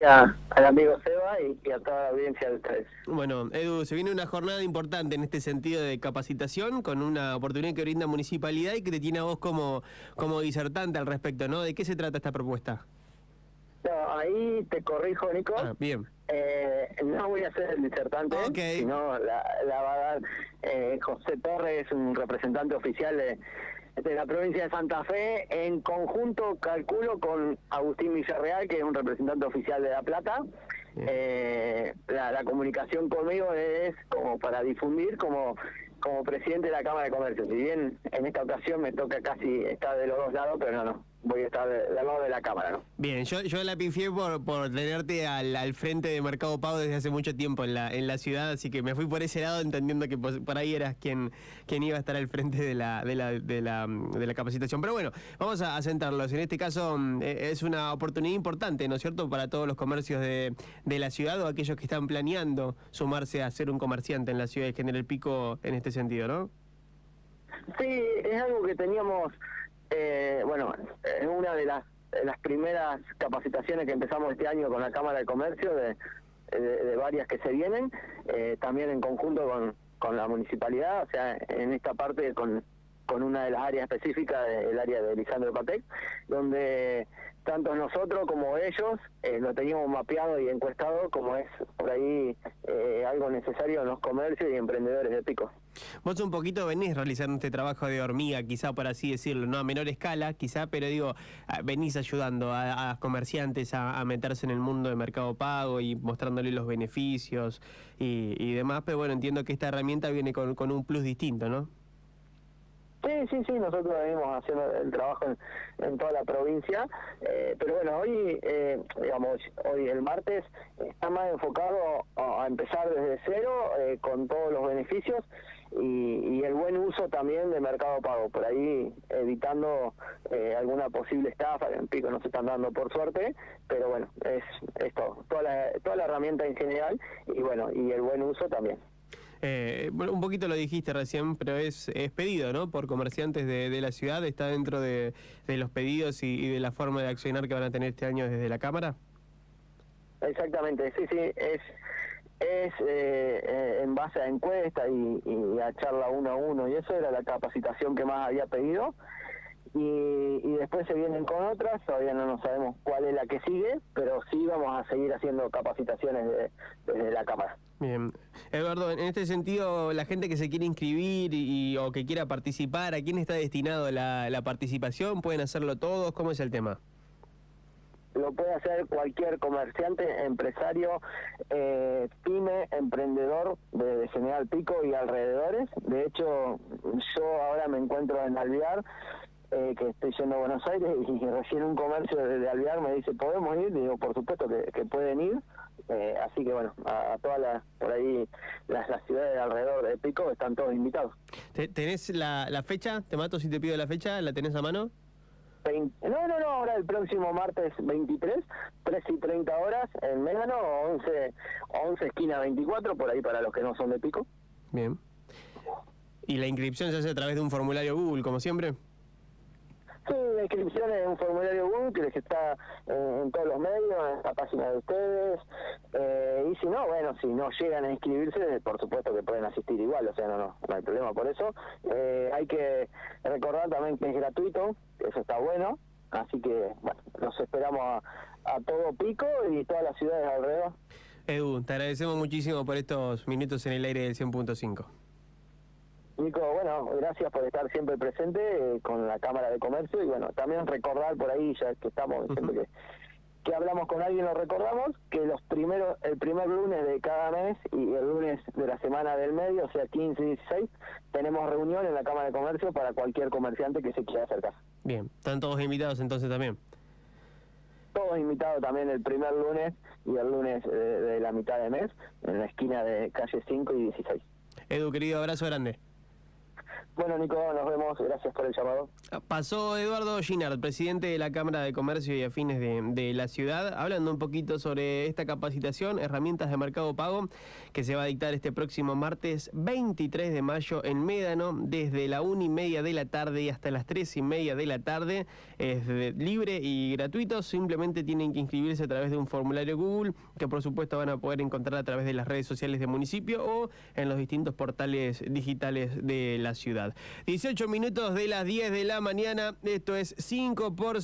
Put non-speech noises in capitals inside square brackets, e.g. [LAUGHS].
al amigo Seba y, a toda la audiencia de ustedes. Bueno, Edu, se viene una jornada importante en este sentido de capacitación con una oportunidad que brinda Municipalidad y que te tiene a vos como, como disertante al respecto, ¿no? ¿De qué se trata esta propuesta? No, ahí te corrijo, Nico. Ah, bien. Eh, no voy a ser el disertante, sino la, la va a dar eh, José Torres, un representante oficial de de la provincia de Santa Fe, en conjunto, calculo, con Agustín Villarreal, que es un representante oficial de La Plata. Eh, la, comunicación conmigo es como para difundir como como presidente de la Cámara de Comercio. Si bien en esta ocasión me toca casi estar de los dos lados, pero no, no voy a estar del lado de la cámara, ¿no? Bien, yo, yo la pifié por, por tenerte al, al, frente de Mercado Pago desde hace mucho tiempo en la, en la ciudad, así que me fui por ese lado entendiendo que por ahí eras quien, quien iba a estar al frente de la, de la, de la, de la capacitación. Pero bueno, vamos a, sentarlos. En este caso mm, eh, es una oportunidad importante, ¿no es cierto?, para todos los comercios de, de la ciudad o aquellos que están planeando sumarse a ser un comerciante en la ciudad de General Pico en este sentido, ¿no? Sí, es algo que teníamos eh, bueno, es una de las, las primeras capacitaciones que empezamos este año con la Cámara de Comercio, de, de, varias que se vienen, eh, también en conjunto con, con la municipalidad, o sea, en esta parte con, con una de las áreas específicas, el área de Lisandro Patec, donde tanto nosotros como ellos eh, lo teníamos mapeado y encuestado como es por ahí eh, algo necesario en los comercios y emprendedores de Pico. Vos un poquito venís realizando este trabajo de hormiga, quizá por así decirlo, no a menor escala, quizá, pero digo, venís ayudando a, a comerciantes a, meterse en el mundo de mercado pago y mostrándole los beneficios y, y demás, pero bueno, entiendo que esta herramienta viene con, con un plus distinto, ¿no? Sí, sí, sí, nosotros venimos haciendo el trabajo en, toda la provincia, eh, pero bueno, hoy, eh, digamos, hoy el martes está más enfocado a, empezar desde cero eh, con todos los beneficios y, el buen uso también de Mercado Pago, por ahí evitando alguna posible estafa, en Pico no se están dando por suerte, pero bueno, es, es todo, toda la, toda la herramienta en general y bueno, y el buen uso también. Eh, un poquito lo dijiste recién, pero es, pedido, ¿no? Por comerciantes de, de la ciudad, ¿está dentro de, los pedidos y, de la forma de accionar que van a tener este año desde la Cámara? Exactamente, sí, sí, es es eh, en base a encuesta y, y, a charla uno a uno y eso era la capacitación que más había pedido y, y, después se vienen con otras, todavía no nos sabemos cuál es la que sigue, pero sí vamos a seguir haciendo capacitaciones desde la Cámara. Bien. Eduardo, en este sentido, la gente que se quiere inscribir y, o que quiera participar, ¿a quién está destinado la, la participación? ¿Pueden hacerlo todos? ¿Cómo es el tema? lo puede hacer cualquier comerciante, empresario, eh, pyme, emprendedor de, General Pico y alrededores. De hecho, yo ahora me encuentro en Alvear, eh, que estoy yendo a Buenos Aires y [LAUGHS] recién un comercio de, Alvear me dice, ¿podemos ir? digo, por supuesto que, pueden ir. Eh, así que bueno, a, todas las, por ahí, las, ciudades alrededor de Pico están todos invitados. ¿Tenés la, la fecha? Te mato si te pido la fecha, ¿la tenés a mano? no, no, no, ahora el próximo martes 23, 3 y 30 horas en Mégano, 11, 11 esquina 24, por ahí para los que no son de Pico. Bien. ¿Y la inscripción se hace a través de un formulario Google, como siempre? Sí, la inscripción es un formulario Google que está en, todos los medios, en la página de ustedes. Eh, y si no, bueno, si no llegan a inscribirse, por supuesto que pueden asistir igual, o sea, no, no, no hay problema por eso. Eh, hay que recordar también que es gratuito, eso está bueno. Así que, bueno, los esperamos a, a todo pico y todas las ciudades alrededor. Edu, te agradecemos muchísimo por estos minutos en el aire del 100.5. Nico, bueno, gracias por estar siempre presente eh, con la Cámara de Comercio y bueno, también recordar por ahí, ya que estamos, siempre que, hablamos con alguien lo recordamos, que los primeros, el primer lunes de cada mes y el lunes de la semana del medio, o sea 15 y 16, tenemos reunión en la Cámara de Comercio para cualquier comerciante que se quiera acercar. Bien, ¿están todos invitados entonces también? Todos invitados también el primer lunes y el lunes de, de la mitad de mes, en la esquina de calle 5 y 16. Edu, querido, abrazo grande. Bueno, Nico, nos vemos. Gracias por el llamado. Pasó Eduardo Ginard, presidente de la Cámara de Comercio y Afines de, la ciudad, hablando un poquito sobre esta capacitación, herramientas de mercado pago, que se va a dictar este próximo martes 23 de mayo en Médano, desde la una y media de la tarde hasta las tres y media de la tarde. Es libre y gratuito, simplemente tienen que inscribirse a través de un formulario Google, que por supuesto van a poder encontrar a través de las redes sociales del municipio o en los distintos portales digitales de la ciudad. 18 minutos de las 10 de la mañana. Esto es 5 por